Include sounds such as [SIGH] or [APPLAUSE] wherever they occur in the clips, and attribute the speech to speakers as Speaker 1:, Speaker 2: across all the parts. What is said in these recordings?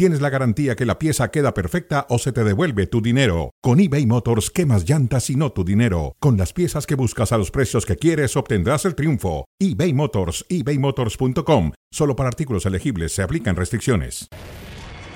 Speaker 1: tienes la garantía que la pieza queda perfecta o se te devuelve tu dinero. Con eBay Motors, quemas llantas y no tu dinero. Con las piezas que buscas a los precios que quieres, obtendrás el triunfo. eBay Motors, ebaymotors.com. Solo para artículos elegibles se aplican restricciones.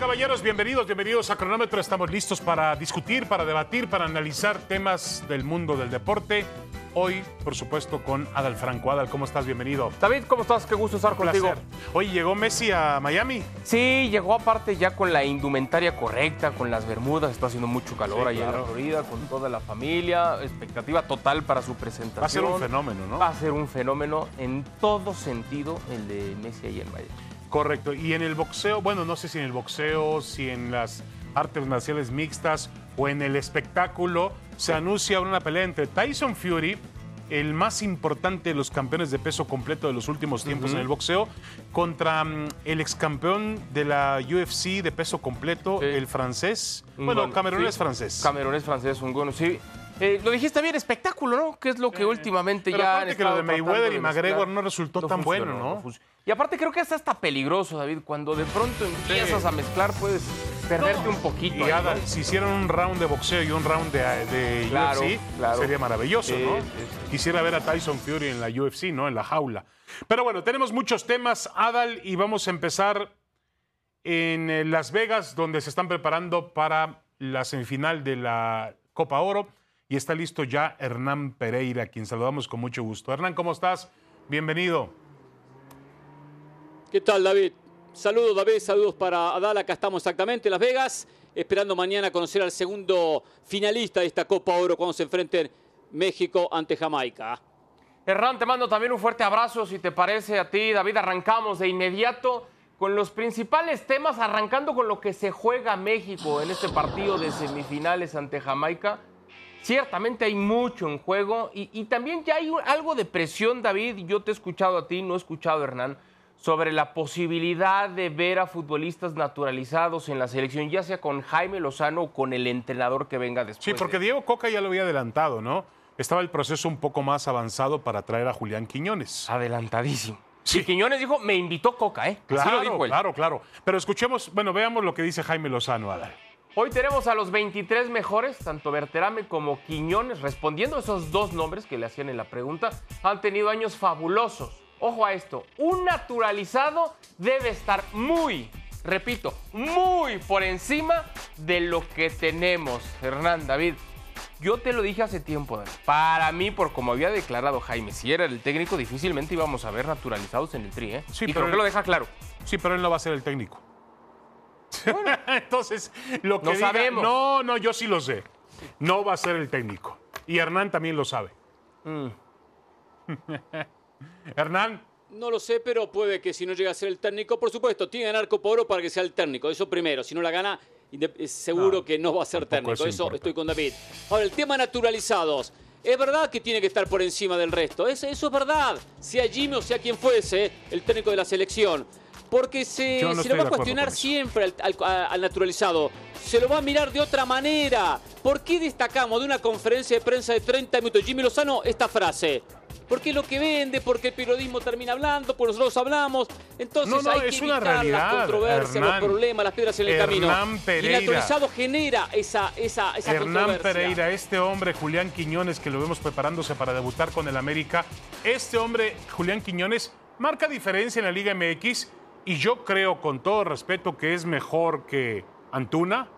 Speaker 2: Caballeros, bienvenidos, bienvenidos a Cronómetro. Estamos listos para discutir, para debatir, para analizar temas del mundo del deporte. Hoy, por supuesto, con Adal Franco. Adal, ¿cómo estás? Bienvenido.
Speaker 3: David, ¿cómo estás? Qué gusto estar contigo.
Speaker 2: Hoy llegó Messi a Miami.
Speaker 3: Sí, llegó aparte ya con la indumentaria correcta, con las bermudas, está haciendo mucho calor
Speaker 2: Sí,
Speaker 3: ahí en
Speaker 2: claro.
Speaker 3: la Florida, con toda la familia, expectativa total para su presentación.
Speaker 2: Va a ser un fenómeno, ¿no?
Speaker 3: Va a ser un fenómeno en todo sentido el de Messi ahí en Miami.
Speaker 2: Correcto. Y en el boxeo, bueno, no sé si en el boxeo, si en las artes marciales mixtas o en el espectáculo, se anuncia una pelea entre Tyson Fury, el más importante de los campeones de peso completo de los últimos tiempos en el boxeo, contra mm, el ex campeón de la UFC de peso completo,
Speaker 3: Sí.
Speaker 2: el francés. Bueno,
Speaker 3: bueno,
Speaker 2: Camerún
Speaker 3: sí.
Speaker 2: es francés.
Speaker 3: Camerún es francés, un bueno, sí. Eh, lo dijiste bien, espectáculo, ¿no? Que es lo que últimamente
Speaker 2: Pero
Speaker 3: ya.
Speaker 2: aparte que lo de Mayweather y McGregor no resultó tan
Speaker 3: funcionó,
Speaker 2: bueno, ¿no?
Speaker 3: Y aparte creo que es hasta peligroso, David. Cuando de pronto empiezas a mezclar, puedes perderte un poquito.
Speaker 2: Y
Speaker 3: ahí, ¿no?
Speaker 2: Adal, si hicieran un round de boxeo y un round de, de
Speaker 3: Claro,
Speaker 2: UFC,
Speaker 3: claro.
Speaker 2: sería maravilloso, ¿no? Quisiera ver a Tyson Fury en la UFC, ¿no? En la jaula. Pero bueno, tenemos muchos temas, Adal, y vamos a empezar en eh, Las Vegas, donde se están preparando para la semifinal de la Copa Oro. Y está listo ya Hernán Pereira, a quien saludamos con mucho gusto. Hernán, ¿cómo estás? Bienvenido.
Speaker 4: ¿Qué tal, David? Saludos, David, saludos para Adal. Acá estamos exactamente en Las Vegas, esperando mañana conocer al segundo finalista de esta Copa Oro cuando se enfrenten México ante Jamaica.
Speaker 3: Hernán, te mando también un fuerte abrazo, si te parece a ti, David. Arrancamos de inmediato con los principales temas, arrancando con lo que se juega México en este partido de semifinales ante Jamaica. Ciertamente hay mucho en juego y, y también ya hay un- algo de presión, David. Yo te he escuchado a ti, no he escuchado a Hernán, sobre la posibilidad de ver a futbolistas naturalizados en la selección, ya sea con Jaime Lozano o con el entrenador que venga después.
Speaker 2: Sí, porque
Speaker 3: de-
Speaker 2: Diego Coca ya lo había adelantado, ¿no? Estaba el proceso un poco más avanzado para traer a Julián Quiñones.
Speaker 3: Adelantadísimo.
Speaker 2: Sí.
Speaker 3: Y Quiñones dijo, me invitó Coca, ¿eh? Así
Speaker 2: Claro,
Speaker 3: lo dijo él.
Speaker 2: claro, claro. Pero escuchemos, bueno, veamos lo que dice Jaime Lozano, Adal.
Speaker 3: Hoy tenemos a los 23 mejores, tanto Berterame como Quiñones, respondiendo a esos dos nombres que le hacían en la pregunta, han tenido años fabulosos. Ojo a esto, un naturalizado debe estar muy, repito, muy por encima de lo que tenemos. Hernán, David, yo te lo dije hace tiempo, David. Para mí, por como había declarado Jaime, si era el técnico, difícilmente íbamos a ver naturalizados en el tri, ¿eh?
Speaker 2: Sí,
Speaker 3: y
Speaker 2: pero
Speaker 3: creo que lo deja claro.
Speaker 2: Sí, pero él no va a ser el técnico. [LAUGHS] Entonces, lo que
Speaker 3: No
Speaker 2: diga-
Speaker 3: sabemos.
Speaker 2: No, no, yo sí lo sé. No va a ser el técnico. Y Hernán también lo sabe.
Speaker 3: Mm. [LAUGHS]
Speaker 2: Hernán,
Speaker 4: No lo sé, pero puede que si no llega a ser el técnico, por supuesto, tiene que ganar Copa Oro para que sea el técnico. Eso primero. Si no la gana, seguro
Speaker 2: No,
Speaker 4: que no va a ser técnico.
Speaker 2: eso
Speaker 4: Eso,
Speaker 2: importa.
Speaker 4: estoy con David. Ahora, el tema naturalizados. Es verdad que tiene que estar por encima del resto. Es- eso es verdad. Sea Jimmy o sea quien fuese el técnico de la selección. Porque se,
Speaker 2: no
Speaker 4: se lo va a cuestionar siempre al, al- a- al naturalizado. Se lo va a mirar de otra manera. ¿Por qué destacamos de una conferencia de prensa de 30 minutos Jimmy Lozano esta frase? Porque es lo que vende, porque el periodismo termina hablando, porque nosotros hablamos. Entonces
Speaker 2: No, no,
Speaker 4: hay que
Speaker 2: es una
Speaker 4: evitar
Speaker 2: realidad,
Speaker 4: las controversias,
Speaker 2: Hernán.
Speaker 4: los problemas, las piedras en el
Speaker 2: Hernán
Speaker 4: camino.
Speaker 2: Pereira.
Speaker 4: Y naturalizado genera esa, esa, esa
Speaker 2: Hernán
Speaker 4: controversia.
Speaker 2: Pereira, este hombre, Julián Quiñones, que lo vemos preparándose para debutar con el América, este hombre, Julián Quiñones, marca diferencia en la Liga MX y yo creo, con todo respeto, que es mejor que Antuna,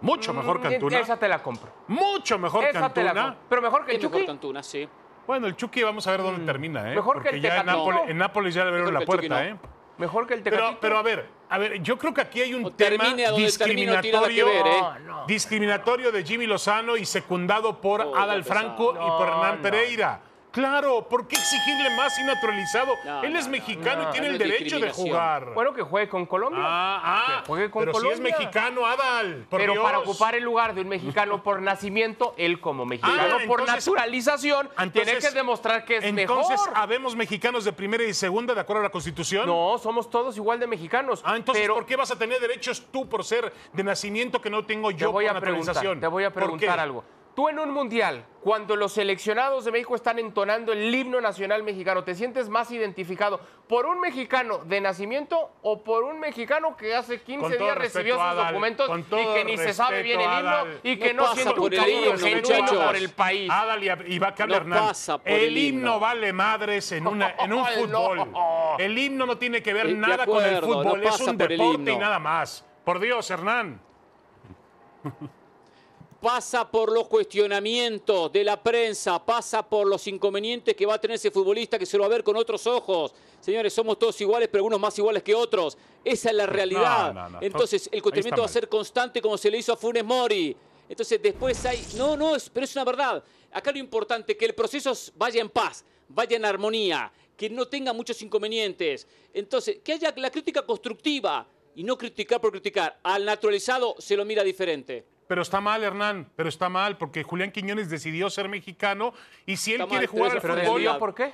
Speaker 2: mucho mejor que
Speaker 3: Mm,
Speaker 2: Antuna,
Speaker 3: Esa te la compro.
Speaker 2: mucho mejor que
Speaker 3: Esa te la
Speaker 2: Antuna.
Speaker 3: Pero mejor que el
Speaker 4: mejor
Speaker 3: Chucky.
Speaker 4: que Antuna, sí.
Speaker 2: Bueno, el Chucky vamos a ver dónde termina, ¿eh?
Speaker 3: Mejor que
Speaker 2: Porque
Speaker 3: el
Speaker 2: ya en. Nápoles, en Nápoles ya le abrieron la puerta, ¿eh?
Speaker 3: Mejor que el
Speaker 2: Pero,
Speaker 3: Tecatito.
Speaker 2: pero a ver, a ver, yo creo que aquí hay un
Speaker 4: O
Speaker 2: tema discriminatorio,
Speaker 4: ver, ¿eh?
Speaker 3: No, no.
Speaker 2: discriminatorio de Jimmy Lozano y secundado por
Speaker 4: Oh,
Speaker 2: Adal Franco y por Hernán
Speaker 3: no.
Speaker 2: Pereira. Claro, ¿por qué exigirle más y naturalizado?
Speaker 4: No,
Speaker 2: Él es
Speaker 4: no,
Speaker 2: mexicano
Speaker 3: no,
Speaker 2: y tiene el derecho de jugar.
Speaker 3: Bueno, que juegue con Colombia.
Speaker 2: ah, ah,
Speaker 3: que juegue con
Speaker 2: pero si es
Speaker 3: Colombia.
Speaker 2: mexicano, Adal, por
Speaker 3: pero
Speaker 2: Dios.
Speaker 3: para ocupar el lugar de un mexicano por nacimiento, él como mexicano
Speaker 2: Ah,
Speaker 3: por
Speaker 2: entonces-
Speaker 3: naturalización tiene
Speaker 2: entonces-
Speaker 3: que demostrar que es
Speaker 2: Entonces,
Speaker 3: mejor.
Speaker 2: ¿habemos mexicanos de primera y segunda de acuerdo a la Constitución?
Speaker 3: No, somos todos igual de mexicanos.
Speaker 2: Ah, entonces,
Speaker 3: pero
Speaker 2: ¿por qué vas a tener derechos tú por ser de nacimiento que no tengo
Speaker 3: te
Speaker 2: yo
Speaker 3: voy
Speaker 2: por
Speaker 3: a preguntar,
Speaker 2: naturalización?
Speaker 3: te voy a
Speaker 2: ¿Por
Speaker 3: preguntar algo. Tú en un mundial, cuando los seleccionados de México están entonando el himno nacional mexicano, ¿te sientes más identificado por un mexicano de nacimiento o por un mexicano que hace 15
Speaker 2: Con todo
Speaker 3: días recibió sus
Speaker 2: Adal,
Speaker 3: documentos y que ni se sabe bien el himno
Speaker 2: Adal.
Speaker 3: y que
Speaker 4: No
Speaker 3: no, siente un cariño genuino por el país?
Speaker 2: Adal y, y va a
Speaker 4: No
Speaker 2: Hernán.
Speaker 4: pasa por
Speaker 2: el,
Speaker 4: el
Speaker 2: himno
Speaker 4: himno.
Speaker 2: vale madres en, una, en un [LAUGHS] fútbol.
Speaker 3: no.
Speaker 2: El himno no tiene que ver
Speaker 4: Eh,
Speaker 2: nada con el fútbol,
Speaker 4: no
Speaker 2: es un deporte y nada más. Por Dios, Hernán.
Speaker 4: Pasa por los cuestionamientos de la prensa, pasa por los inconvenientes que va a tener ese futbolista que se lo va a ver con otros ojos. Señores, somos todos iguales, pero algunos más iguales que otros. Esa es la realidad.
Speaker 2: No, no, no.
Speaker 4: Entonces, el cuestionamiento va a ser constante como se le hizo a Funes Mori. Entonces, después hay... No, no, es- pero es una verdad. Acá lo importante es que el proceso vaya en paz, vaya en armonía, que no tenga muchos inconvenientes. Entonces, que haya la crítica constructiva y no criticar por criticar. Al naturalizado se lo mira diferente.
Speaker 2: Pero está mal, Hernán, pero está mal, porque Julián Quiñones decidió ser mexicano y si él
Speaker 4: Está
Speaker 2: quiere
Speaker 4: mal,
Speaker 2: jugar al
Speaker 4: eso-
Speaker 3: ¿Pero
Speaker 2: fútbol,
Speaker 3: por qué?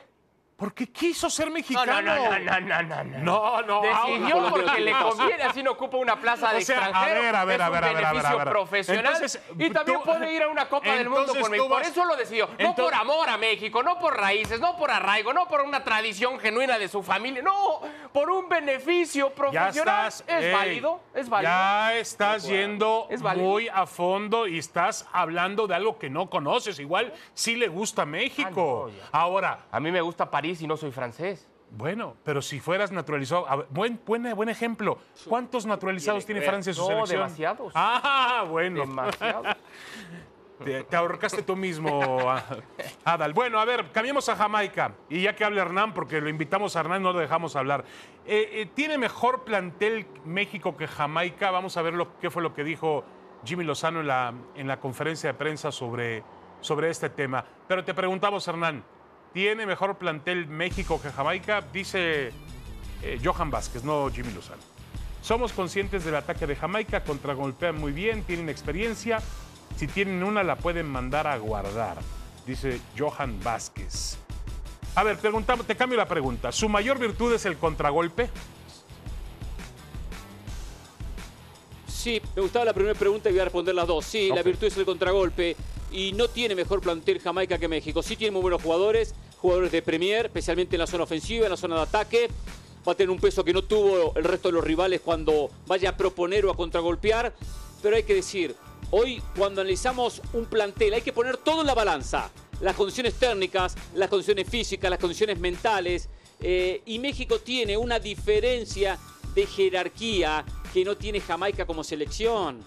Speaker 2: Porque quiso ser
Speaker 3: No,
Speaker 2: mexicano.
Speaker 3: no, no, no, no, no, no.
Speaker 2: No, no,
Speaker 3: Decidió
Speaker 2: ahora-
Speaker 3: porque le conviene, así no ocupa una plaza de
Speaker 2: O sea, a
Speaker 3: extranjero.
Speaker 2: ver, a ver,
Speaker 3: es
Speaker 2: a
Speaker 3: un
Speaker 2: ver, a ver, a ver, a
Speaker 3: beneficio
Speaker 2: ver.
Speaker 3: profesional.
Speaker 2: Entonces,
Speaker 3: y también
Speaker 2: tú-
Speaker 3: puede ir a una Copa del Mundo
Speaker 2: tú
Speaker 3: México. Por eso lo decidió. no
Speaker 2: entonces-
Speaker 3: por amor a México, no por raíces, no por arraigo, no por una tradición genuina de su familia. No, por un beneficio
Speaker 2: Ya
Speaker 3: profesional.
Speaker 2: estás,
Speaker 3: es
Speaker 2: ey,
Speaker 3: válido, es válido.
Speaker 2: Ya estás yendo
Speaker 3: Es
Speaker 2: muy a fondo y estás hablando de algo que no conoces. Igual sí le gusta México.
Speaker 3: Ah.
Speaker 2: Ahora,
Speaker 3: A mí me gusta París y no soy francés.
Speaker 2: bueno, pero si fueras naturalizado, ver, buen, buen, buen ejemplo. ¿Cuántos naturalizados tiene. Francia en su
Speaker 3: No,
Speaker 2: selección?
Speaker 3: demasiados.
Speaker 2: Ah, bueno.
Speaker 3: Demasiado. [LAUGHS]
Speaker 2: Te, te ahorcaste tú mismo, a- Adal. Bueno, a ver, cambiemos a Jamaica. Y ya que hable Hernán, porque lo invitamos a Hernán, no lo dejamos hablar. Eh, eh, ¿Tiene mejor plantel México que Jamaica? Vamos a ver lo, qué fue lo que dijo Jimmy Lozano en la, en la conferencia de prensa sobre, sobre este tema. Pero te preguntamos, Hernán, ¿tiene mejor plantel México que Jamaica? Dice eh, Johan Vázquez, no Jimmy Lozano. Somos conscientes del ataque de Jamaica, contragolpean muy bien, tienen experiencia. Si tienen una, la pueden mandar a guardar, dice Johan Vázquez. A ver, preguntamos, te cambio la pregunta. ¿Su mayor virtud es el contragolpe?
Speaker 4: Sí, me gustaba la primera pregunta y voy a responder las dos. Sí, la virtud es el contragolpe y no tiene mejor plantel Jamaica que México. Sí tiene muy buenos jugadores, jugadores de Premier, especialmente en la zona ofensiva, en la zona de ataque. Va a tener un peso que no tuvo el resto de los rivales cuando vaya a proponer o a contragolpear. Pero hay que decir, hoy cuando analizamos un plantel hay que poner todo en la balanza. Las condiciones técnicas, las condiciones físicas, las condiciones mentales. eh, y México tiene una diferencia de jerarquía que no tiene Jamaica como selección.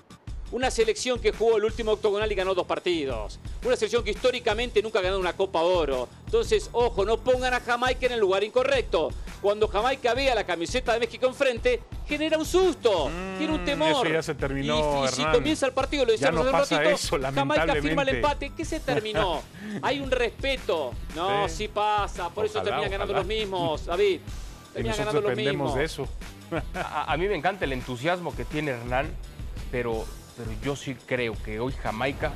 Speaker 4: Una selección que jugó el último octogonal y ganó dos partidos. Una selección que históricamente nunca ha ganado una Copa Oro. Entonces, ojo, no pongan a Jamaica en el lugar incorrecto. Cuando Jamaica vea la camiseta de México enfrente, genera un susto, tiene un temor.
Speaker 2: Mm, eso ya se terminó,
Speaker 4: Y, y si
Speaker 2: Hernán.
Speaker 4: comienza el partido, lo decíamos
Speaker 2: no
Speaker 4: hace un
Speaker 2: pasa
Speaker 4: ratito,
Speaker 2: eso,
Speaker 4: Jamaica firma el empate. ¿Qué se terminó? [LAUGHS] Hay un respeto. No,
Speaker 2: Sí.
Speaker 4: sí, pasa. Por eso
Speaker 2: Ojalá,
Speaker 4: terminan ganando los mismos, David. Terminan
Speaker 2: nosotros
Speaker 4: ganando los
Speaker 2: dependemos
Speaker 4: mismos.
Speaker 2: de eso.
Speaker 3: A, a mí me encanta el entusiasmo que tiene Hernán, pero, pero yo sí creo que hoy Jamaica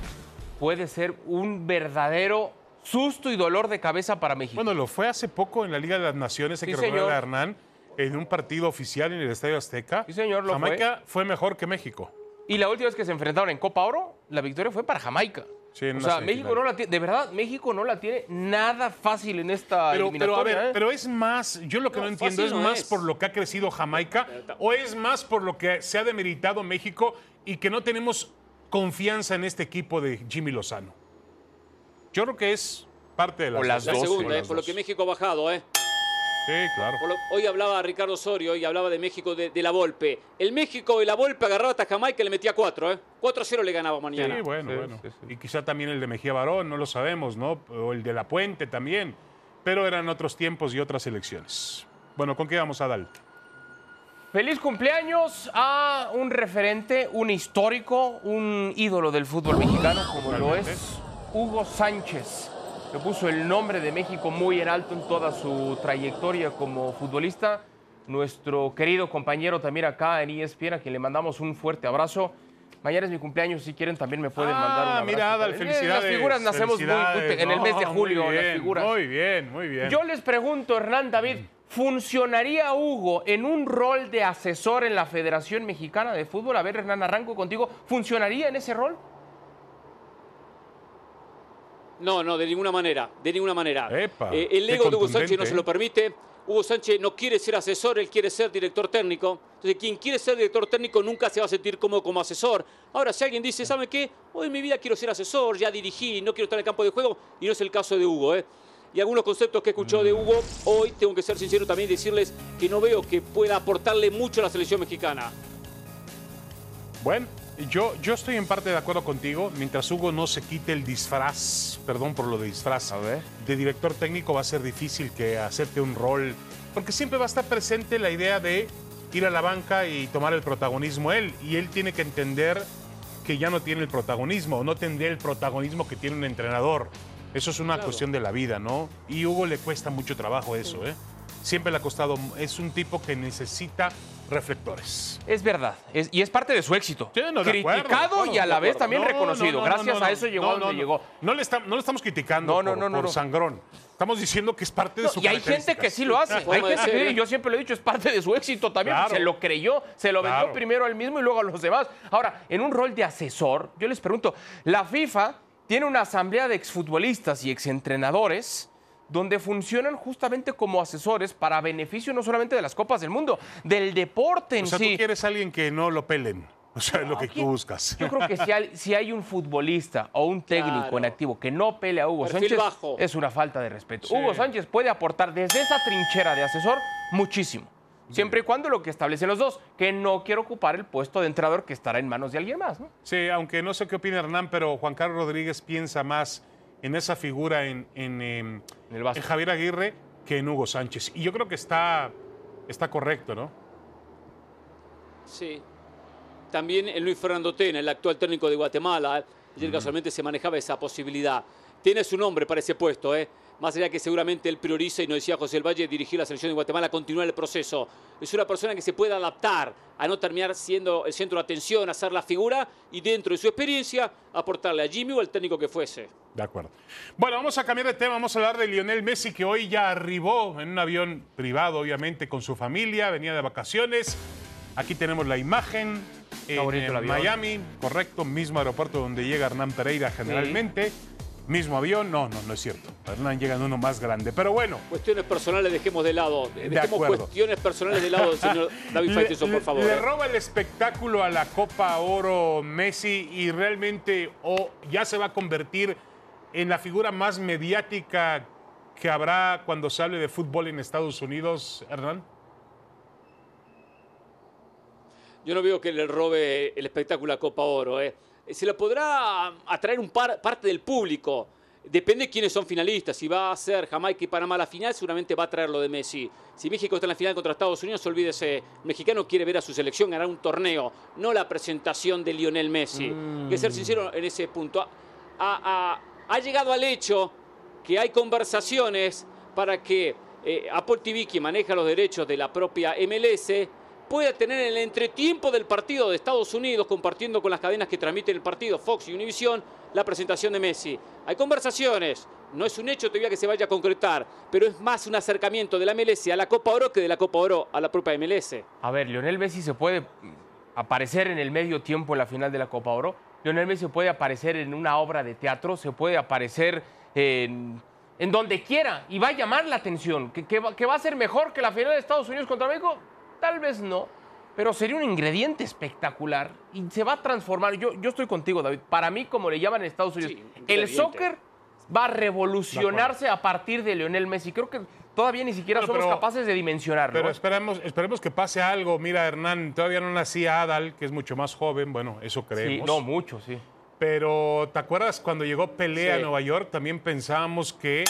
Speaker 3: puede ser un verdadero susto y dolor de cabeza para México.
Speaker 2: Bueno, lo fue hace poco en la Liga de las Naciones, hay
Speaker 3: Sí,
Speaker 2: que a Hernán, en un partido oficial en el Estadio Azteca.
Speaker 3: Sí, señor, lo
Speaker 2: Jamaica fue. mejor que México.
Speaker 3: y la última vez que se enfrentaron en Copa Oro, la victoria fue para Jamaica.
Speaker 2: Sí, en
Speaker 3: o sea. México no la tiene, de verdad, México no la tiene nada fácil en esta
Speaker 2: Pero, pero a
Speaker 3: eliminatoria.
Speaker 2: ver,
Speaker 3: ¿eh?
Speaker 2: pero es más, yo lo que no,
Speaker 4: No,
Speaker 2: entiendo es
Speaker 4: no
Speaker 2: más
Speaker 4: es.
Speaker 2: por lo que ha crecido Jamaica o es más por lo que se ha demeritado México y que no tenemos confianza en este equipo de Jimmy Lozano. Yo creo que es parte de las
Speaker 3: O las
Speaker 4: La
Speaker 3: dos,
Speaker 4: segunda, eh,
Speaker 2: las
Speaker 4: por lo
Speaker 2: dos.
Speaker 4: que México ha bajado, ¿eh?
Speaker 2: Sí, claro.
Speaker 4: Hoy hablaba Ricardo Osorio y hablaba de México de, de la Volpe. El México de la Volpe agarraba hasta Jamaica y le metía 4, ¿eh? 4-0 le ganaba mañana.
Speaker 2: Sí, bueno,
Speaker 3: Sí,
Speaker 2: bueno.
Speaker 3: sí, sí.
Speaker 2: Y quizá también el de Mejía Barón, no lo sabemos, ¿no? O el de La Puente también. Pero eran otros tiempos y otras elecciones. Bueno, ¿con qué vamos a dar?
Speaker 3: Feliz cumpleaños a un referente, un histórico, un ídolo del fútbol mexicano, como lo es Hugo Sánchez. que puso el nombre de México muy en alto en toda su trayectoria como futbolista. Nuestro querido compañero también acá en ESPN, a quien le mandamos un fuerte abrazo. Mañana es mi cumpleaños, si quieren también me pueden
Speaker 2: Ah,
Speaker 3: mandar un abrazo.
Speaker 2: mira, Adal,
Speaker 3: también.
Speaker 2: felicidades.
Speaker 3: Las figuras nacemos muy- en el mes de julio,
Speaker 2: muy
Speaker 3: las figuras.
Speaker 2: Muy bien, muy bien.
Speaker 3: Yo les pregunto, Hernán David, ¿funcionaría Hugo en un rol de asesor en la Federación Mexicana de Fútbol? A ver, Hernán, arranco contigo. ¿Funcionaría en ese rol?
Speaker 4: No, no, de ninguna manera, de ninguna manera.
Speaker 2: Epa,
Speaker 4: Eh, el ego de Hugo Sánchez no se
Speaker 2: ¿eh?
Speaker 4: lo permite. Hugo Sánchez no quiere ser asesor, él quiere ser director técnico. Entonces, quien quiere ser director técnico nunca se va a sentir cómodo como asesor. Ahora, si alguien dice, ¿sabe qué? Hoy en mi vida quiero ser asesor, ya dirigí, no quiero estar en el campo de juego, y no es el caso de Hugo, ¿eh? Y algunos conceptos que he escuchado de Hugo, hoy tengo que ser sincero también y decirles que no veo que pueda aportarle mucho a la selección mexicana.
Speaker 2: Bueno, yo, yo estoy en parte de acuerdo contigo. Mientras Hugo no se quite el disfraz, perdón por lo de disfraz, de director técnico va a ser difícil que acepte un rol, porque siempre va a estar presente la idea de ir a la banca y tomar el protagonismo él. Y él tiene que entender que ya no tiene el protagonismo, no tendría el protagonismo que tiene un entrenador. Eso es una
Speaker 4: Claro.
Speaker 2: cuestión de la vida, ¿no? Y Hugo le cuesta mucho trabajo eso, ¿eh? Siempre le ha costado, es un tipo que necesita reflectores.
Speaker 3: Es verdad, es- y es parte de su éxito.
Speaker 2: Sí, no,
Speaker 3: Criticado
Speaker 2: acuerdo, de acuerdo,
Speaker 3: y a la vez también
Speaker 2: No,
Speaker 3: reconocido.
Speaker 2: no, no,
Speaker 3: Gracias
Speaker 2: no, no,
Speaker 3: a eso llegó donde llegó.
Speaker 2: No le, está- no le estamos criticando
Speaker 3: No, no,
Speaker 2: por,
Speaker 3: no, no,
Speaker 2: por
Speaker 3: no.
Speaker 2: sangrón. Estamos diciendo que es parte de su
Speaker 3: y hay gente que sí lo hace. Hay gente que,
Speaker 4: ¿eh?
Speaker 3: yo siempre lo he dicho, es parte de su éxito también.
Speaker 2: Claro.
Speaker 3: Se lo creyó, se lo vendió
Speaker 2: Claro.
Speaker 3: primero a él mismo y luego a los demás. Ahora, en un rol de asesor, yo les pregunto, la FIFA tiene una asamblea de exfutbolistas y exentrenadores donde funcionan justamente como asesores para beneficio no solamente de las copas del mundo, del deporte en
Speaker 2: O sea,
Speaker 3: sí.
Speaker 2: tú quieres a alguien que no lo pelen. O sea, es lo que
Speaker 3: Aquí-
Speaker 2: tú buscas.
Speaker 3: Yo creo que si hay, si hay un futbolista o un técnico
Speaker 4: Claro.
Speaker 3: en activo que no pelea a Hugo
Speaker 4: Perfil
Speaker 3: Sánchez,
Speaker 4: bajo.
Speaker 3: es una falta de respeto.
Speaker 2: Sí.
Speaker 3: Hugo Sánchez puede aportar desde esa trinchera de asesor muchísimo. Siempre y cuando lo que establecen los dos, que no quiere ocupar el puesto de entrenador que estará en manos de alguien más. ¿no?
Speaker 2: Sí, aunque no sé qué opina Hernán, pero Juan Carlos Rodríguez piensa más en esa figura en, en, em,
Speaker 3: En el
Speaker 2: en Javier Aguirre que en Hugo Sánchez. Y yo creo que está, está correcto, ¿no?
Speaker 4: Sí. También el Luis Fernando Tena, el actual técnico de Guatemala. Ayer casualmente se manejaba esa posibilidad. Tiene su nombre para ese puesto, ¿eh? Más allá que seguramente él prioriza, y nos decía José El Valle, dirigir la selección de Guatemala, continuar el proceso. Es una persona que se puede adaptar a no terminar siendo el centro de atención, hacer la figura y dentro de su experiencia aportarle a Jimmy o al técnico que fuese.
Speaker 2: De acuerdo. Bueno, vamos a cambiar de tema. Vamos a hablar de Lionel Messi, que hoy ya arribó en un avión privado, obviamente, con su familia. Venía de vacaciones. Aquí tenemos la imagen. En, en. Miami, correcto, mismo aeropuerto donde llega Hernán Pereira generalmente. Mismo avión, no, no, no es cierto. Hernán llega en uno más grande. Pero bueno,
Speaker 4: Cuestiones personales dejemos de lado. Dejemos
Speaker 2: acuerdo.
Speaker 4: cuestiones personales de lado señor [LAUGHS] David
Speaker 2: le,
Speaker 4: Faitelson, por favor.
Speaker 2: le
Speaker 4: ¿eh?
Speaker 2: roba el espectáculo a la Copa Oro Messi y realmente o ya se va a convertir en la figura más mediática que habrá cuando se hable de fútbol en Estados Unidos, Hernán.
Speaker 4: Yo no veo que le robe el espectáculo a Copa Oro. ¿eh? Se lo podrá atraer un par- parte del público. Depende de quiénes son finalistas. Si va a ser Jamaica y Panamá la final, seguramente va a traer lo de Messi. Si México está en la final contra Estados Unidos, olvídese. El mexicano quiere ver a su selección ganar un torneo, no la presentación de Lionel Messi. Hay que ser sincero en ese punto. Ha, ha- ha llegado al hecho que hay conversaciones para que eh, Apple TV, que maneja los derechos de la propia MLS, pueda tener en el entretiempo del partido de Estados Unidos, compartiendo con las cadenas que transmiten el partido, Fox y Univision, la presentación de Messi. Hay conversaciones, no es un hecho todavía que se vaya a concretar, pero es más un acercamiento de la MLS a la Copa Oro que de la Copa Oro a la propia MLS.
Speaker 3: A ver, Lionel Messi se puede aparecer en el medio tiempo en la final de la Copa Oro. Lionel Messi puede aparecer en una obra de teatro, se puede aparecer en, en donde quiera y va a llamar la atención. ¿Que, que va, va a ser mejor que la final de Estados Unidos contra México? Tal vez no, pero sería un ingrediente espectacular y se va a transformar. Yo, yo estoy contigo, David. Para mí, como le llaman en Estados Unidos,
Speaker 4: Sí,
Speaker 3: el soccer va a revolucionarse a partir de Lionel Messi. Creo que todavía ni siquiera
Speaker 2: Bueno,
Speaker 3: somos
Speaker 2: pero-
Speaker 3: capaces de dimensionarlo.
Speaker 2: Pero
Speaker 3: ¿eh?
Speaker 2: esperemos, esperemos que pase algo. Mira, Hernán, todavía no nacía Adal, que es mucho más joven. Bueno, eso
Speaker 3: Sí,
Speaker 2: creemos.
Speaker 3: no, mucho, sí.
Speaker 2: Pero, ¿te acuerdas cuando llegó Pelé a. Nueva York? También pensábamos que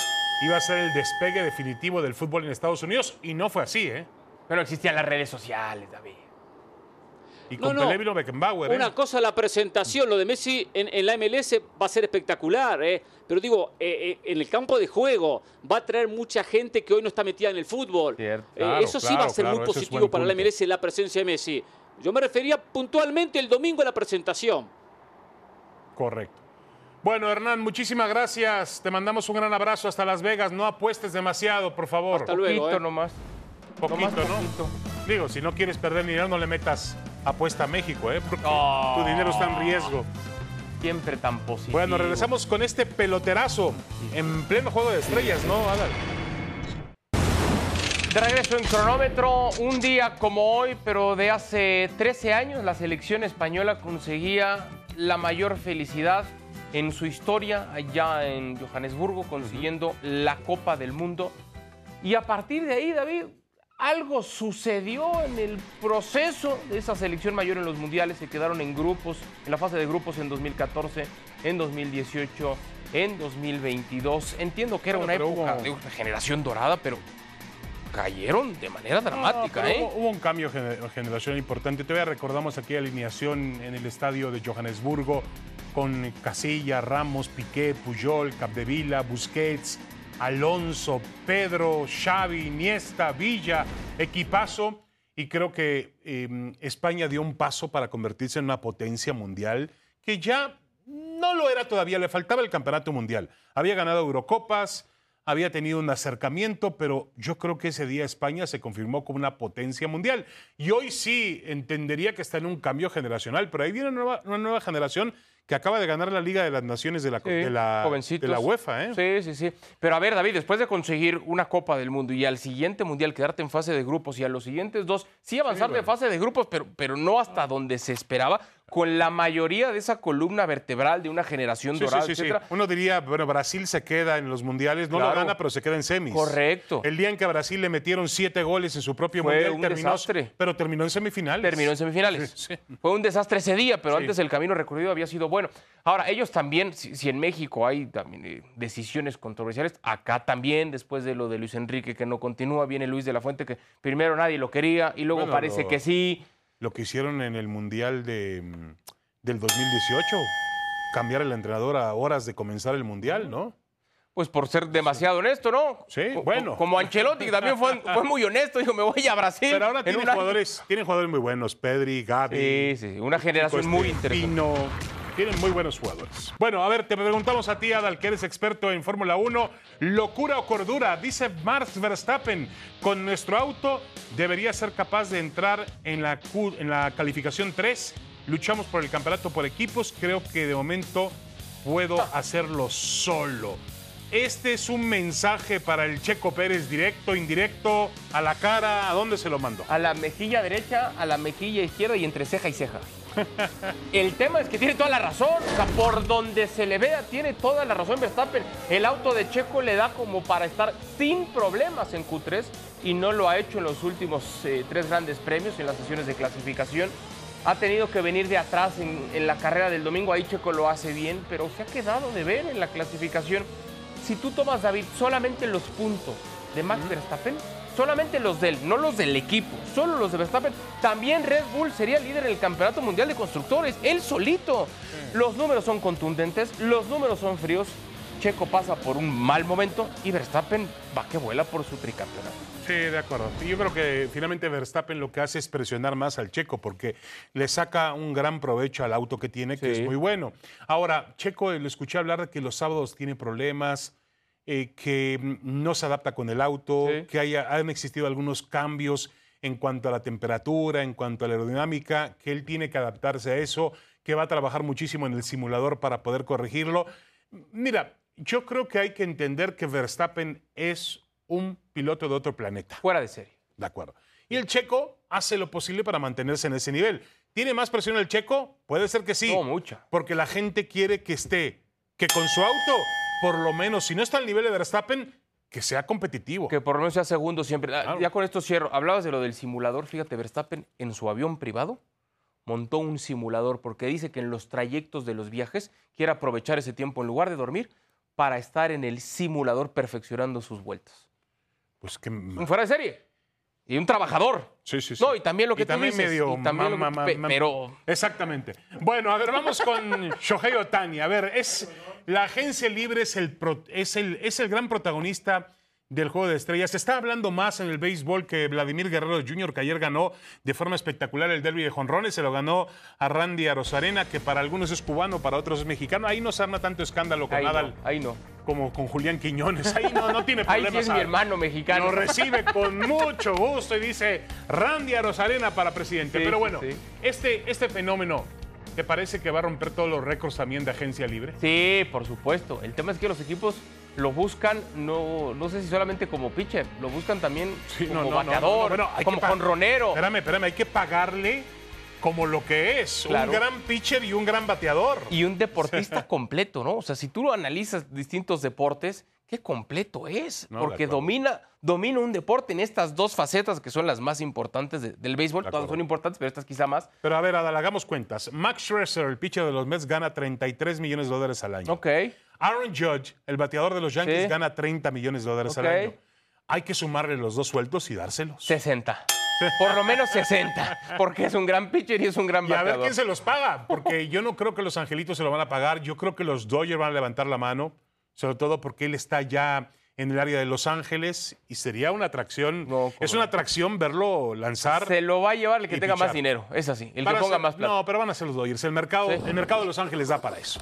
Speaker 2: iba a ser el despegue definitivo del fútbol en Estados Unidos y no fue así, ¿eh?
Speaker 3: Pero existían las redes sociales, David.
Speaker 2: y
Speaker 4: No,
Speaker 2: con
Speaker 4: no.
Speaker 2: Pelé vino Beckenbauer. ¿eh?
Speaker 4: Una cosa la presentación, lo de Messi en, en la MLS va a ser espectacular, ¿eh? pero digo, eh, eh, en el campo de juego va a traer mucha gente que hoy no está metida en el fútbol.
Speaker 3: Cierto.
Speaker 4: Eh,
Speaker 2: Claro,
Speaker 4: eso sí
Speaker 2: claro,
Speaker 4: va a ser
Speaker 2: claro,
Speaker 4: muy positivo para la. MLS la presencia de Messi. Yo me refería puntualmente el domingo a la presentación.
Speaker 2: Correcto. Bueno, Hernán, muchísimas gracias. Te mandamos un gran abrazo hasta Las Vegas. No apuestes demasiado, por favor.
Speaker 4: Hasta luego.
Speaker 3: Poquito
Speaker 4: ¿eh?
Speaker 3: nomás.
Speaker 2: Poquito, ¿no?
Speaker 3: poquito.
Speaker 2: Digo, si no quieres perder dinero, no le metas apuesta a México, ¿eh? Porque
Speaker 3: Oh.
Speaker 2: tu dinero está en riesgo.
Speaker 3: Siempre tan positivo.
Speaker 2: Bueno, regresamos con este peloterazo en pleno juego de estrellas, ¿no, Adal?
Speaker 3: De regreso en cronómetro, un día como hoy, pero de hace 13 años, la selección española conseguía la mayor felicidad en su historia allá en Johannesburgo, consiguiendo la Copa del Mundo. Y a partir de ahí, David, algo sucedió en el proceso de esa selección mayor en los mundiales. Se quedaron en grupos, en la fase de grupos en 2014, en 2018, en 2022. Entiendo que era
Speaker 2: Bueno,
Speaker 3: una época
Speaker 2: hubo-
Speaker 3: de una generación dorada, pero cayeron de manera dramática,
Speaker 2: No,
Speaker 3: ¿eh?
Speaker 2: Hubo, hubo un cambio gener- generacional importante. Todavía recordamos aquí alineación en el estadio de Johannesburgo con Casilla, Ramos, Piqué, Puyol, Capdevila, Busquets, Alonso, Pedro, Xavi, Iniesta, Villa, equipazo. Y creo que eh, España dio un paso para convertirse en una potencia mundial que ya no lo era todavía, le faltaba el campeonato mundial. Había ganado Eurocopas, había tenido un acercamiento, pero yo creo que ese día España se confirmó como una potencia mundial. Y hoy sí entendería que está en un cambio generacional, pero ahí viene una nueva, una nueva generación que acaba de ganar la Liga de las Naciones de la,
Speaker 3: Sí,
Speaker 2: de la,
Speaker 3: jovencitos.
Speaker 2: de la UEFA. ¿eh?
Speaker 3: Sí, sí, sí. Pero a ver, David, después de conseguir una Copa del Mundo y al siguiente Mundial quedarte en fase de grupos y a los siguientes dos, sí avanzar de
Speaker 2: bueno.
Speaker 3: fase de grupos, pero, pero no hasta donde se esperaba, con la mayoría de esa columna vertebral de una generación
Speaker 2: Sí,
Speaker 3: dorada,
Speaker 2: sí, sí.
Speaker 3: etcétera.
Speaker 2: Uno diría, bueno, Brasil se queda en los mundiales, no lo gana, pero se queda en semis.
Speaker 3: Correcto.
Speaker 2: El día en que a Brasil le metieron siete goles en su propio
Speaker 3: Fue
Speaker 2: mundial,
Speaker 3: un
Speaker 2: terminó,
Speaker 3: desastre.
Speaker 2: pero terminó en semifinales.
Speaker 3: Terminó en semifinales. [LAUGHS] Fue un desastre ese día, pero antes el camino recorrido había sido bueno. Ahora, ellos también, si, si en México hay también eh, decisiones controversiales, acá también, después de lo de Luis Enrique que no continúa, viene Luis de la Fuente que primero nadie lo quería y luego
Speaker 2: Bueno,
Speaker 3: parece
Speaker 2: lo-
Speaker 3: que sí.
Speaker 2: Lo que hicieron en el mundial de, mm, del 2018, cambiar el entrenador a horas de comenzar el mundial, ¿no?
Speaker 3: Pues por ser demasiado honesto, ¿no?
Speaker 2: Sí,
Speaker 3: Co-
Speaker 2: bueno.
Speaker 3: Como Ancelotti, que también fue, fue muy honesto, dijo, me voy a Brasil.
Speaker 2: Pero ahora
Speaker 3: en
Speaker 2: tienen
Speaker 3: un año".
Speaker 2: jugadores, tienen jugadores muy buenos, Pedri, Gavi.
Speaker 3: Sí, sí, una generación muy
Speaker 2: este,
Speaker 3: interesante.
Speaker 2: Pino. Tienen muy buenos jugadores. Bueno, a ver, te preguntamos a ti, Adal, que eres experto en Fórmula 1. ¿Locura o cordura? Dice Max Verstappen, con nuestro auto debería ser capaz de entrar en la, en la calificación 3. Luchamos por el campeonato por equipos. Creo que de momento puedo hacerlo solo. Este es un mensaje para el Checo Pérez, directo, indirecto, a la cara. ¿A dónde se lo mando?
Speaker 3: A la mejilla derecha, a la mejilla izquierda y entre ceja y ceja. El tema es que tiene toda la razón. O sea, por donde se le vea, tiene toda la razón Verstappen. El auto de Checo le da como para estar sin problemas en Q3 y no lo ha hecho en los últimos eh, tres grandes premios en las sesiones de clasificación. Ha tenido que venir de atrás en, en la carrera del domingo. Ahí Checo lo hace bien, pero se ha quedado de ver en la clasificación. Si tú tomas, David, solamente los puntos de Max Verstappen, solamente los de él, no los del equipo, solo los de Verstappen, también Red Bull sería líder en el Campeonato Mundial de Constructores, él solito. Los números son contundentes, los números son fríos. Checo pasa por un mal momento y Verstappen va que vuela por su tricampeonato.
Speaker 2: Sí, de acuerdo. Yo creo que finalmente Verstappen lo que hace es presionar más al Checo porque le saca un gran provecho al auto que tiene, que
Speaker 3: Sí.
Speaker 2: es muy bueno. Ahora, Checo, lo escuché hablar de que los sábados tiene problemas, eh, que mm, no se adapta con el auto,
Speaker 3: Sí.
Speaker 2: que haya, han existido algunos cambios en cuanto a la temperatura, en cuanto a la aerodinámica, que él tiene que adaptarse a eso, que va a trabajar muchísimo en el simulador para poder corregirlo. Mira, yo creo que hay que entender que Verstappen es un piloto de otro planeta.
Speaker 3: Fuera de serie.
Speaker 2: De acuerdo. Y el checo hace lo posible para mantenerse en ese nivel. ¿Tiene más presión el checo? Puede ser que sí.
Speaker 3: No, mucha.
Speaker 2: Porque la gente quiere que esté, que con su auto, por lo menos, si no está al nivel de Verstappen, que sea competitivo.
Speaker 3: Que por lo menos sea segundo siempre. Ah,
Speaker 2: Claro.
Speaker 3: Ya con esto cierro. Hablabas de lo del simulador. Fíjate, Verstappen en su avión privado montó un simulador porque dice que en los trayectos de los viajes quiere aprovechar ese tiempo en lugar de dormir para estar en el simulador perfeccionando sus vueltas.
Speaker 2: Pues que
Speaker 3: Un fuera de serie. y un trabajador.
Speaker 2: Sí, sí, sí.
Speaker 3: No, y también lo que
Speaker 2: y
Speaker 3: tú
Speaker 2: también
Speaker 3: dices,
Speaker 2: medio
Speaker 3: y también lo que-
Speaker 2: ma- ma-
Speaker 3: pe-
Speaker 2: ma-
Speaker 3: pero
Speaker 2: Exactamente. Bueno, a ver, vamos con Shohei Otani. A ver, es la agencia libre es el, es el, es el gran protagonista del juego de estrellas. Se está hablando más en el béisbol que Vladimir Guerrero Jr., que ayer ganó de forma espectacular el derby de jonrones. Se lo ganó a Randy Arozarena, que para algunos es cubano, para otros es mexicano. Ahí no se arma tanto escándalo con
Speaker 3: ahí
Speaker 2: Nadal
Speaker 3: no, ahí no.
Speaker 2: como con Julián Quiñones. Ahí no, no tiene [LAUGHS]
Speaker 3: Ahí
Speaker 2: problema.
Speaker 3: sí es mi hermano mexicano.
Speaker 2: Lo [LAUGHS] recibe con mucho gusto y dice Randy Arozarena para presidente.
Speaker 3: Sí,
Speaker 2: Pero bueno,
Speaker 3: sí.
Speaker 2: este, este fenómeno, ¿te parece que va a romper todos los récords también de agencia libre?
Speaker 3: Sí, por supuesto. El tema es que los equipos lo buscan, no, no sé si solamente como pitcher, lo buscan también
Speaker 2: Sí,
Speaker 3: como
Speaker 2: no, no,
Speaker 3: bateador,
Speaker 2: no, bueno,
Speaker 3: como jonronero.
Speaker 2: Espérame, espérame, hay que pagarle como lo que es,
Speaker 3: Claro.
Speaker 2: un gran pitcher y un gran bateador.
Speaker 3: Y un [LAUGHS] deportista completo, ¿no? O sea, si tú lo analizas distintos deportes, qué completo es.
Speaker 2: No,
Speaker 3: porque domina, domina un deporte en estas dos facetas que son las más importantes de- del béisbol.
Speaker 2: De
Speaker 3: Todas son importantes, pero estas quizá más.
Speaker 2: Pero a ver, Adal, hagamos cuentas. Max Scherzer, el pitcher de los Mets, gana 33 millones de dólares al año.
Speaker 3: Ok.
Speaker 2: Aaron Judge, el bateador de los Yankees,
Speaker 3: Sí.
Speaker 2: gana 30 millones de dólares al año. Hay que sumarle los dos sueldos y dárselos.
Speaker 3: 60. Por lo menos 60. Porque es un gran pitcher y es un gran
Speaker 2: Y a ver
Speaker 3: bateador.
Speaker 2: quién se los paga, porque yo no creo que los angelitos se lo van a pagar. Yo creo que los Dodgers van a levantar la mano, sobre todo porque él está ya en el área de Los Ángeles y sería una atracción.
Speaker 3: No,
Speaker 2: es una atracción verlo lanzar.
Speaker 3: Se lo va a llevar el que tenga más dinero. Es así. El
Speaker 2: Van
Speaker 3: que ponga
Speaker 2: ser-
Speaker 3: más plata.
Speaker 2: No, pero van a ser los Dodgers. El mercado,
Speaker 3: Sí.
Speaker 2: el mercado de Los Ángeles da para eso.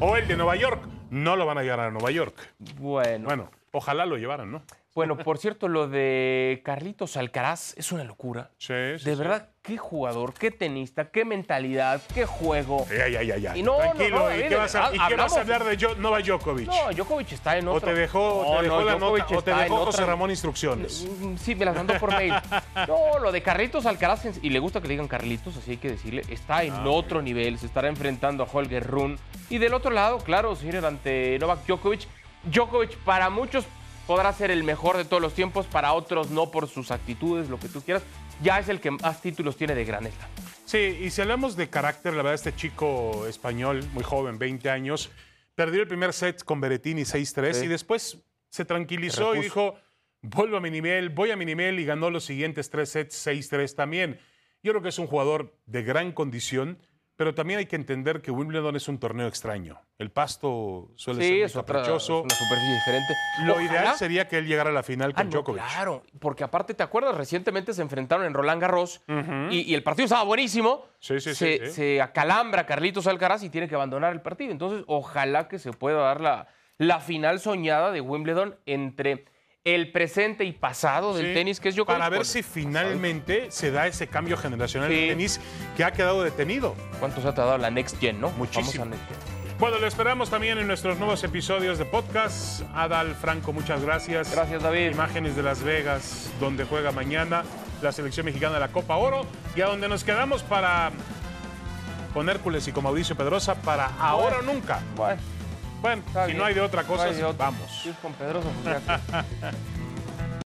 Speaker 2: O el de Nueva York. No lo van a llevar a Nueva York.
Speaker 3: Bueno.
Speaker 2: Bueno, ojalá lo llevaran, ¿no?
Speaker 3: Bueno, por cierto, lo de Carlitos Alcaraz es una locura.
Speaker 2: Sí, sí,
Speaker 3: De
Speaker 2: sí.
Speaker 3: verdad, qué jugador, qué tenista, qué mentalidad, qué juego.
Speaker 2: Ay, ay, ay, ay.
Speaker 3: Y no,
Speaker 2: Tranquilo.
Speaker 3: no,
Speaker 2: ¿Y qué vas a, y qué vas
Speaker 3: hablamos-
Speaker 2: a hablar de Jo- Novak Djokovic?
Speaker 3: No, Djokovic está en
Speaker 2: ¿O
Speaker 3: otro.
Speaker 2: te dejó,
Speaker 3: No,
Speaker 2: te dejó
Speaker 3: no,
Speaker 2: la
Speaker 3: Djokovic
Speaker 2: nota, o te dejó José
Speaker 3: otra-
Speaker 2: Ramón instrucciones?
Speaker 3: Sí, me las mandó por mail. [LAUGHS] No, lo de Carlitos Alcaraz, y le gusta que le digan Carlitos, así hay que decirle, está en
Speaker 2: Ah,
Speaker 3: otro nivel, se estará enfrentando a Holger Run. Y del otro lado, claro, señor, ante Novak Djokovic. Djokovic para muchos podrá ser el mejor de todos los tiempos, para otros no por sus actitudes, lo que tú quieras. Ya es el que más títulos tiene de Gran Slam.
Speaker 2: Sí, y si hablamos de carácter, la verdad, este chico español, muy joven, 20 años, perdió el primer set con Berettini 6-3
Speaker 3: Sí.
Speaker 2: y después se tranquilizó y dijo, vuelvo a mi nivel, voy a mi nivel y ganó los siguientes tres sets 6-3 también. Yo creo que es un jugador de gran condición, pero también hay que entender que Wimbledon es un torneo extraño. El pasto suele
Speaker 3: Sí,
Speaker 2: ser muy
Speaker 3: es, otra, es
Speaker 2: caprichoso.
Speaker 3: una superficie diferente.
Speaker 2: Lo
Speaker 3: Ojalá-
Speaker 2: ideal sería que él llegara a la final
Speaker 3: Ah,
Speaker 2: con
Speaker 3: no,
Speaker 2: Djokovic.
Speaker 3: claro, porque aparte, ¿te acuerdas? Recientemente se enfrentaron en Roland Garros y, y el partido estaba buenísimo.
Speaker 2: Sí, sí, sí,
Speaker 3: se,
Speaker 2: sí.
Speaker 3: se acalambra Carlitos Alcaraz y tiene que abandonar el partido. Entonces, ojalá que se pueda dar la, la final soñada de Wimbledon entre el presente y pasado del
Speaker 2: Sí,
Speaker 3: tenis, que es Djokovic.
Speaker 2: Para ver si finalmente se da ese cambio generacional
Speaker 3: Sí.
Speaker 2: en tenis que ha quedado detenido.
Speaker 3: ¿Cuántos ha tardado la Next Gen, no?
Speaker 2: Muchísimo.
Speaker 3: Vamos a Next Gen.
Speaker 2: Bueno, lo esperamos también en nuestros nuevos episodios de podcast. Adal Franco, muchas gracias.
Speaker 3: Gracias, David.
Speaker 2: Imágenes de Las Vegas, donde juega mañana la selección mexicana de la Copa Oro y a donde nos quedamos para con Hércules y con Mauricio Pedrosa para ahora o nunca.
Speaker 3: Bueno,
Speaker 2: Bueno, si
Speaker 3: bien.
Speaker 2: no hay de otra cosa,
Speaker 3: hay de otra.
Speaker 2: vamos.
Speaker 3: Con pues [LAUGHS]